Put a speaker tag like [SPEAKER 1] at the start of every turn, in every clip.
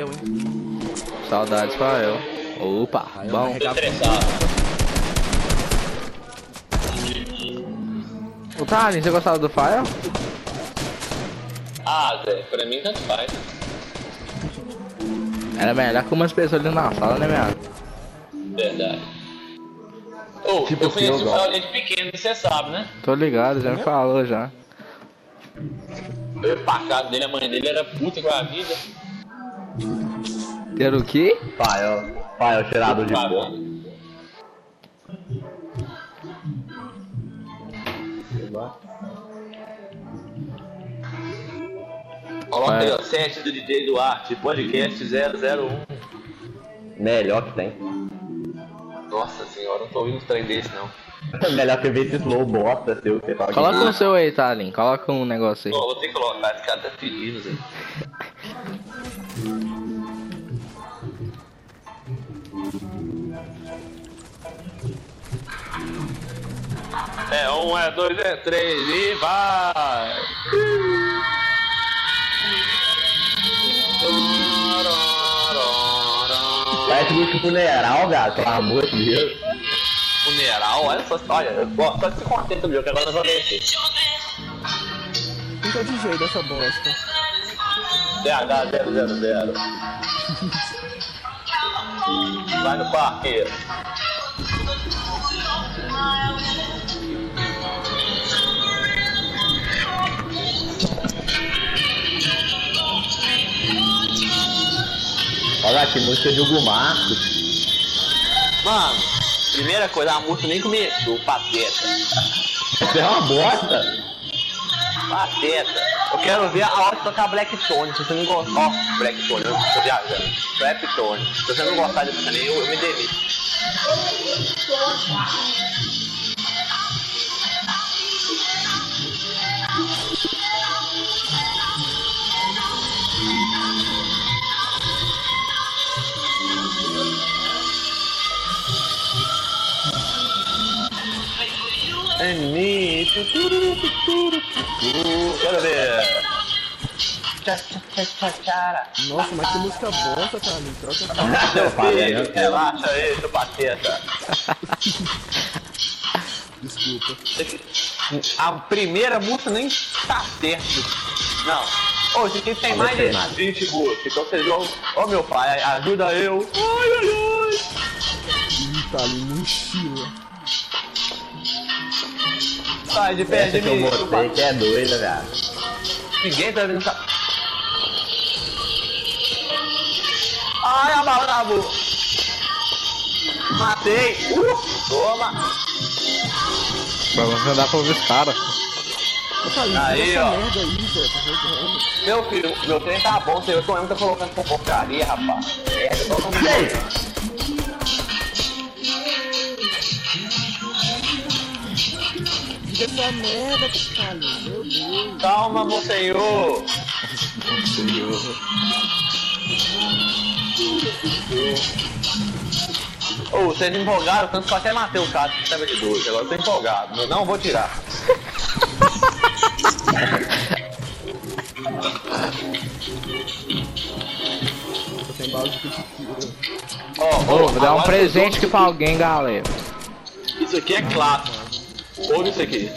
[SPEAKER 1] Fael, hein?
[SPEAKER 2] Saudades Fael. Opa, bom.
[SPEAKER 3] Estressado.
[SPEAKER 2] O Thalin, você gostava do Fael?
[SPEAKER 3] Ah, Zé, pra mim tanto faz.
[SPEAKER 2] Era melhor que umas pessoas ali na sala, né, minha?
[SPEAKER 3] Verdade. Ô,
[SPEAKER 4] Tipo
[SPEAKER 3] eu conheci o. Fael desde pequeno, você sabe, né?
[SPEAKER 2] Tô ligado, já me falou já.
[SPEAKER 3] Eu ia pra casa dele, a mãe dele era puta igual a vida.
[SPEAKER 2] Ter o quê?
[SPEAKER 4] Fael, Fael cheirador de pó.
[SPEAKER 3] Coloca aí, ó, set do DJ Duarte, podcast 001.
[SPEAKER 4] Melhor que tem.
[SPEAKER 3] Nossa senhora, não tô ouvindo um trem desse não.
[SPEAKER 4] Melhor que ver esse slow bosta seu você fala
[SPEAKER 2] Coloca o seu aí, Thalin. Coloca um negócio aí.
[SPEAKER 3] Ó, vou ter que colocar, esse cara tá fedido, Zé. É um, é dois, é três e vai!
[SPEAKER 4] Parece muito funeral, gato, pelo amor de Deus.
[SPEAKER 3] Funeral, olha só, olha, eu- só se contenta, meu, que agora nós vamos descer.
[SPEAKER 1] Quem que é o DJ dessa bosta?
[SPEAKER 3] DH 000. Vai no parque.
[SPEAKER 4] Aqui, música de Hugo Marcos.
[SPEAKER 3] Mano, primeira coisa, a música nem começou, pateta.
[SPEAKER 4] É uma bosta.
[SPEAKER 3] Pateta. Eu quero ver a hora de tocar Black Tone. Se você não gostar. Ó, Black Tone, eu tô viajando. Black Tone. Se você não gostar disso também, eu, eu me demito. É nisso. Quero ver.
[SPEAKER 1] Nossa, mas que música bosta, cara. Troca essa
[SPEAKER 3] filho,
[SPEAKER 4] né?
[SPEAKER 3] relaxa aí, seu pateta.
[SPEAKER 1] Desculpa.
[SPEAKER 3] A primeira música nem tá certo. Não. Ô, aqui tem mais de
[SPEAKER 4] nada.
[SPEAKER 3] 20 músicas. Então vocês vão. Ô meu pai, ajuda eu. Ai, ai, ai.
[SPEAKER 1] Ih, tá ali, mochila.
[SPEAKER 3] Sai de perto de
[SPEAKER 4] Essa que eu
[SPEAKER 3] mim. seu
[SPEAKER 4] botei que é doida, velho.
[SPEAKER 3] Ninguém tá vendo essa. Ai, a bala na boca. Matei. Uh, toma.
[SPEAKER 2] Vamos andar pra ouvir os caras.
[SPEAKER 3] Aí, ó. Meu filho, meu trem tá bom, você eu tá colocando com porcaria, rapaz. É, eu tô com
[SPEAKER 4] Ei,
[SPEAKER 1] Tira essa merda, Thalin. Meu Deus.
[SPEAKER 3] Calma, meu senhor. Ô, vocês empolgaram, tanto que eu até matei o cara que estava de dois. Agora eu tô empolgado. Não, não vou tirar. Ó, ó,
[SPEAKER 2] vou dar um presente aqui pra alguém, galera.
[SPEAKER 3] Isso aqui é clássico. Ouve isso aqui.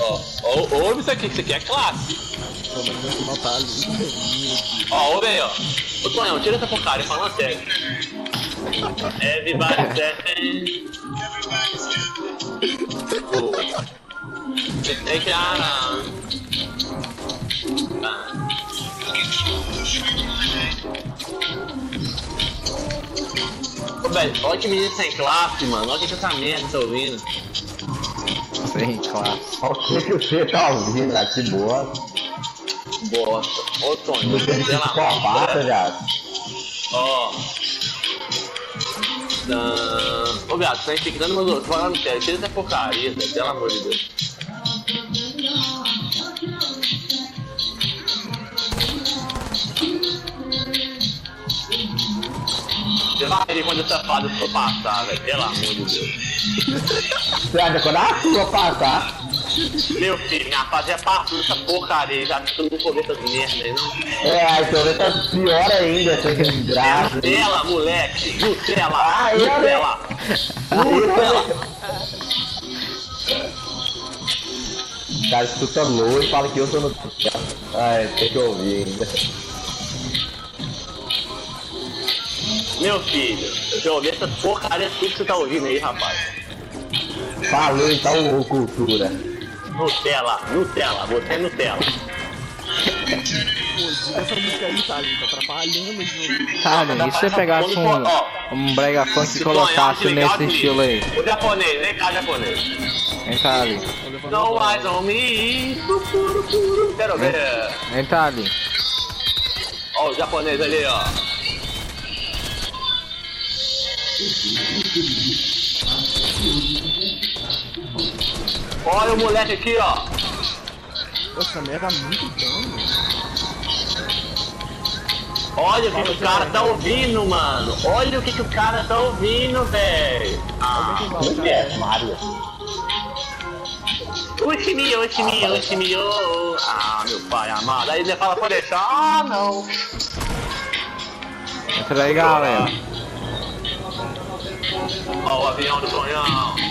[SPEAKER 3] Ó, ó, ouve isso aqui, isso aqui é
[SPEAKER 1] Thalin.
[SPEAKER 3] Ó, ouve aí, ó. Ô, Tonhão, tira essa porcaria, falando sério. Everybody Oh. Take it out. Ô, velho, olha que menino sem classe, mano. Olha que essa merda tá ouvindo.
[SPEAKER 2] Sim, claro.
[SPEAKER 4] olha o que que tá ouvindo aqui, boa.
[SPEAKER 3] Bosta. Ô, Tony, pelo amor de
[SPEAKER 4] psicopata,
[SPEAKER 3] Deus.
[SPEAKER 4] velho.
[SPEAKER 3] Ó. Ô, gato, tá infectando meus outros. Falando sério, tira essa porcaria, velho. Pelo amor de Deus. Você vai ver quando essa fase for passar, velho. Pelo amor de Deus.
[SPEAKER 4] Você acha quando a sua passar?
[SPEAKER 3] Meu filho, minha fase é parte dessa porcaria, já que tu não ver essas merda aí, não.
[SPEAKER 4] É, a Isolê tá pior ainda, essa desgraça.
[SPEAKER 3] Nutella, moleque! Nutella!
[SPEAKER 4] Ah, eu-
[SPEAKER 3] Nutella! Nutella!
[SPEAKER 4] O cara escuta low e fala que eu sou no. Ai, tem que ouvir ainda.
[SPEAKER 3] Meu filho, eu já ouvi essas porcarias tudo que você tá ouvindo aí, rapaz.
[SPEAKER 4] Falou então, ô cultura.
[SPEAKER 3] Nutella, Nutella, você é Nutella.
[SPEAKER 1] Essa música aí, tá ali, tá atrapalhando o jogo.
[SPEAKER 2] Talin, e se você pegasse um, um brega funk e colocasse nesse estilo aí?
[SPEAKER 3] O japonês, vem cá, japonês.
[SPEAKER 2] Talin?
[SPEAKER 1] Tô levando
[SPEAKER 3] Não mais on me. Quero ver.
[SPEAKER 2] Hein, Talin?
[SPEAKER 3] Ó, o japonês ali, ó. Olha o moleque aqui, ó.
[SPEAKER 1] Pô, Essa merda é muito dano.
[SPEAKER 3] Olha o que, que o cara tá ouvindo, mano. Olha o que, que o cara tá ouvindo, velho. Ah,
[SPEAKER 1] bala,
[SPEAKER 4] É? Mario.
[SPEAKER 3] Uximio, uximio, uximio. Ah, meu pai amado. Aí ele fala pra deixar. Ah, não.
[SPEAKER 2] Entra aí, galera.
[SPEAKER 3] Ó, o avião do sonhão.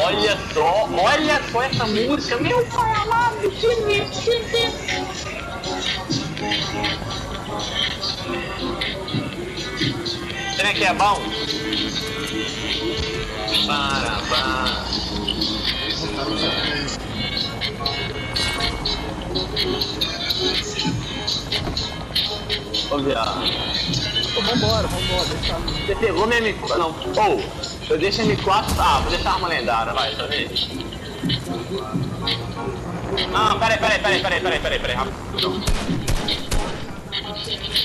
[SPEAKER 3] Olha só, olha só essa música. Meu pai amado, que. Será que é bom? Para, para. Vamos.
[SPEAKER 1] Pô, vambora, vambora.
[SPEAKER 3] Você pegou minha M4? Não. Ou, eu deixo a M4. Ah, vou deixar a arma lendária, vai, tá vendo? Ah, peraí, peraí, peraí, peraí, peraí, peraí, peraí, rapidão.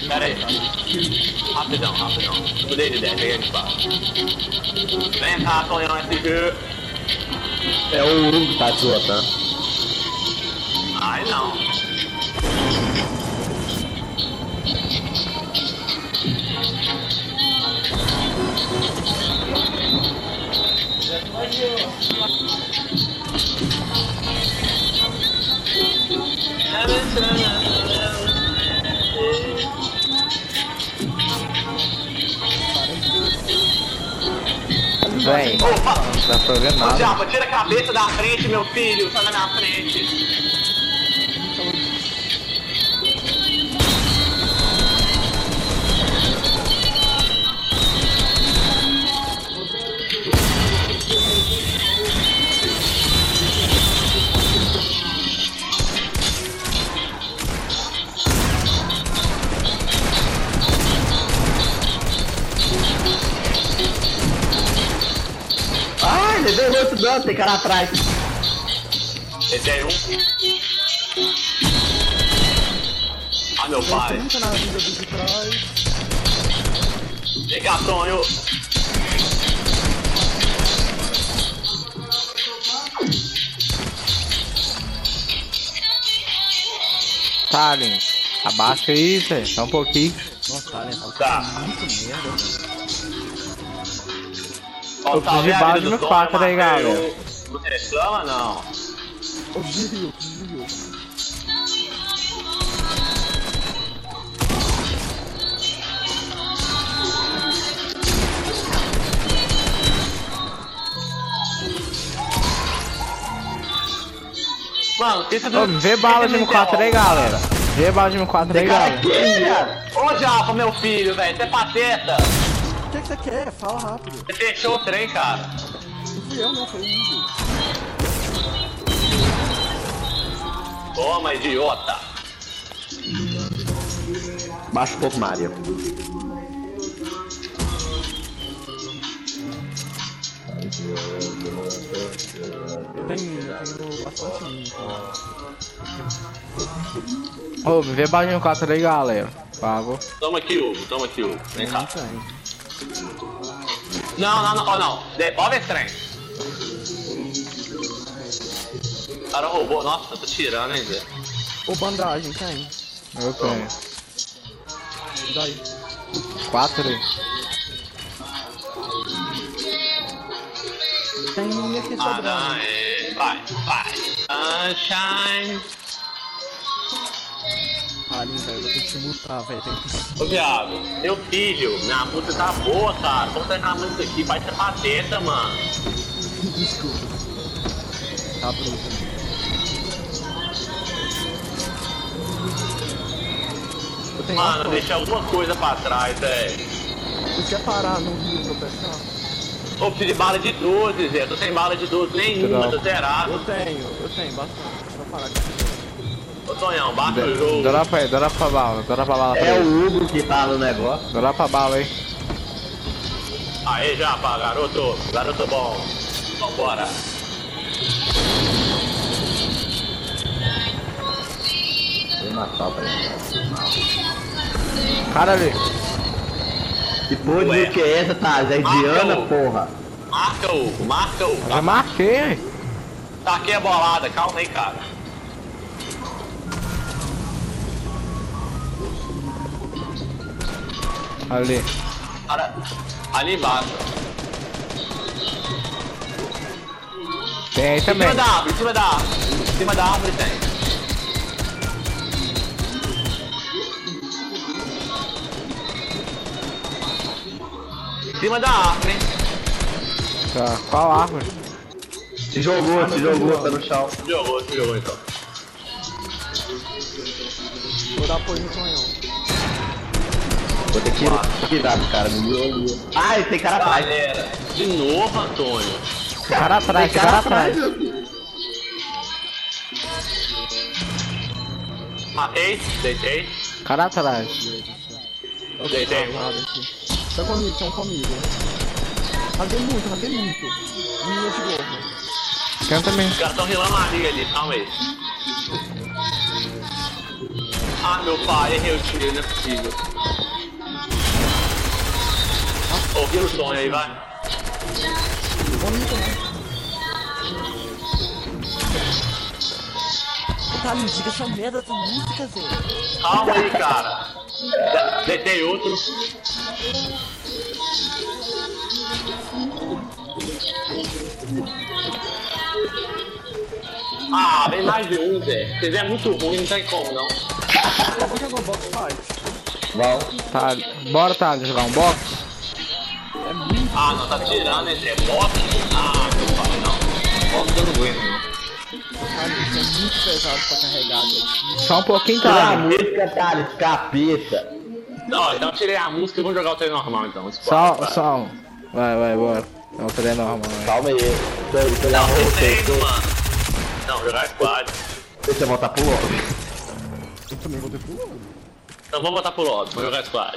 [SPEAKER 3] Peraí. Rapidão, rapidão. Mudei de ideia, peguei a M4. Vem cá, Tonhão SG.
[SPEAKER 4] É o Urugo que tá te botando.
[SPEAKER 3] Ai, não.
[SPEAKER 2] Ver
[SPEAKER 3] Ô. Diabo, tira a cabeça da frente, meu filho. Da minha frente.
[SPEAKER 4] Tem cara atrás.
[SPEAKER 3] Esse aí um. Ah, meu pai. Cá, Tonho.
[SPEAKER 2] Talin, abaixa aí, Zé. Só um pouquinho.
[SPEAKER 1] Nossa, tá lento.
[SPEAKER 3] Tá.
[SPEAKER 1] Muito merda, velho.
[SPEAKER 2] Eu preciso de
[SPEAKER 3] salve a
[SPEAKER 2] bala
[SPEAKER 3] vida
[SPEAKER 2] de
[SPEAKER 3] do
[SPEAKER 2] meu quatro
[SPEAKER 3] Tonho,
[SPEAKER 2] aí,
[SPEAKER 3] Mateus.
[SPEAKER 2] galera.
[SPEAKER 3] Você reclama, não?
[SPEAKER 1] Ô, desviou, desviou.
[SPEAKER 3] Mano, isso
[SPEAKER 2] Ô, vê bala de M4 aí, galera. Vê bala de M4 aí, galera.
[SPEAKER 3] Ô, Japa, meu filho, velho. Você é pateta.
[SPEAKER 1] O que, que você quer? Fala rápido.
[SPEAKER 3] Você fechou o trem, cara.
[SPEAKER 1] Não fui eu, não, foi o Hugo.
[SPEAKER 3] Toma, idiota.
[SPEAKER 4] Baixa um pouco, Mario.
[SPEAKER 1] Eu tenho, eu tenho bastante.
[SPEAKER 2] Ô, vê bala de M4 aí, galera. Por favor.
[SPEAKER 3] Toma aqui, Hugo. Toma aqui, Hugo. Vem cá.
[SPEAKER 1] Tem.
[SPEAKER 3] Não, não, não, ó, não. Devolve esse trem. O cara roubou. Nossa, eu tô tirando, hein, Zé.
[SPEAKER 1] Ô, bandagem, tem.
[SPEAKER 2] Eu tenho.
[SPEAKER 1] Daí.
[SPEAKER 2] Quatro.
[SPEAKER 1] Tem minha aqui
[SPEAKER 3] Ah,
[SPEAKER 1] sobrando.
[SPEAKER 3] é. vai, vai. Sunshine.
[SPEAKER 1] Alien, velho, te mutar, velho. Tem que...
[SPEAKER 3] Ô, viado, meu filho, minha música tá boa, cara. Vamos terminar a música aqui, vai ser pateta, mano.
[SPEAKER 1] Desculpa. Tá bruto. Eu tenho
[SPEAKER 3] Mano, deixei alguma coisa pra trás, velho.
[SPEAKER 1] Você quer parar no rio pra eu pescar?
[SPEAKER 3] Ô, preciso de bala de 12, Zé. Tô sem bala de 12 nenhuma, tô zerado.
[SPEAKER 1] Eu tenho, eu tenho bastante. Vou parar aqui.
[SPEAKER 3] Tonhão, baixa o jogo.
[SPEAKER 2] Dropa aí, dropa pra bala, dropa pra bala
[SPEAKER 4] É o Hugo que tá no negócio.
[SPEAKER 2] Dropa pra bala aí.
[SPEAKER 3] Aê, Japa, garoto. Garoto bom. Vambora.
[SPEAKER 4] Vou matar pra ele.
[SPEAKER 2] Cara ali.
[SPEAKER 4] Que porra que é essa, tá? É Diana, porra.
[SPEAKER 3] Marca o, marca o.
[SPEAKER 2] Já marquei.
[SPEAKER 3] Tá aqui a bolada, calma aí, cara.
[SPEAKER 2] Ali.
[SPEAKER 3] Cara, ali embaixo.
[SPEAKER 2] Tem aí
[SPEAKER 3] Em cima
[SPEAKER 2] também.
[SPEAKER 3] da árvore, em cima da árvore. Em cima da árvore tem. Em cima da árvore, hein?
[SPEAKER 2] Tá. Qual árvore?
[SPEAKER 4] Se jogou, se jogou, tá no chão.
[SPEAKER 3] Jogou, jogou então.
[SPEAKER 1] Vou dar apoio no sonhão.
[SPEAKER 4] Vou ter que tirar esse cara do meu Ai, tem cara atrás.
[SPEAKER 3] Galera, de novo, Antônio.
[SPEAKER 2] Cara atrás,
[SPEAKER 4] Tem
[SPEAKER 2] cara atrás.
[SPEAKER 3] Matei, deitei,
[SPEAKER 2] Cara atrás.
[SPEAKER 3] deitei um.
[SPEAKER 1] Tá comigo, estão comigo. Rasguei muito, rasguei muito. Minha de gorro.
[SPEAKER 2] Quem também.
[SPEAKER 3] Os caras estão rilando a liga ali, calma aí. Ah, meu pai, errei o tiro, não é possível. Ouviu o sonho aí, vai.
[SPEAKER 1] Tá ali, diga essa merda da música, Zé.
[SPEAKER 3] Calma aí, cara. Deitei outro. Ah, vem mais de um, Zé. Se é muito ruim, não tem como, não.
[SPEAKER 1] Vou jogar um box fight.
[SPEAKER 4] Vamos.
[SPEAKER 2] Tá, bora, tá, jogar um box?
[SPEAKER 1] É
[SPEAKER 3] Ah, não, tá tirando, Zé. Bota. Ah, meu pai, não. Bota eu não aguento, não.
[SPEAKER 1] Cara, isso é muito pesado pra carregar, velho.
[SPEAKER 2] Só um pouquinho,
[SPEAKER 4] Tira a
[SPEAKER 2] tá?
[SPEAKER 4] música, Thales, capeta.
[SPEAKER 3] Não, então tirei a música e vou jogar o treino normal, então.
[SPEAKER 2] Só,
[SPEAKER 3] Vai.
[SPEAKER 2] só um. Vai, vai, bora. É um treino normal.
[SPEAKER 4] Calma aí. Tô, tô
[SPEAKER 3] Não, treino, mano. Não, jogar squad.
[SPEAKER 4] Deixa eu voltar pro outro.
[SPEAKER 1] Eu também vou ter pro outro.
[SPEAKER 3] Então vamos botar pro lado, vou jogar squad.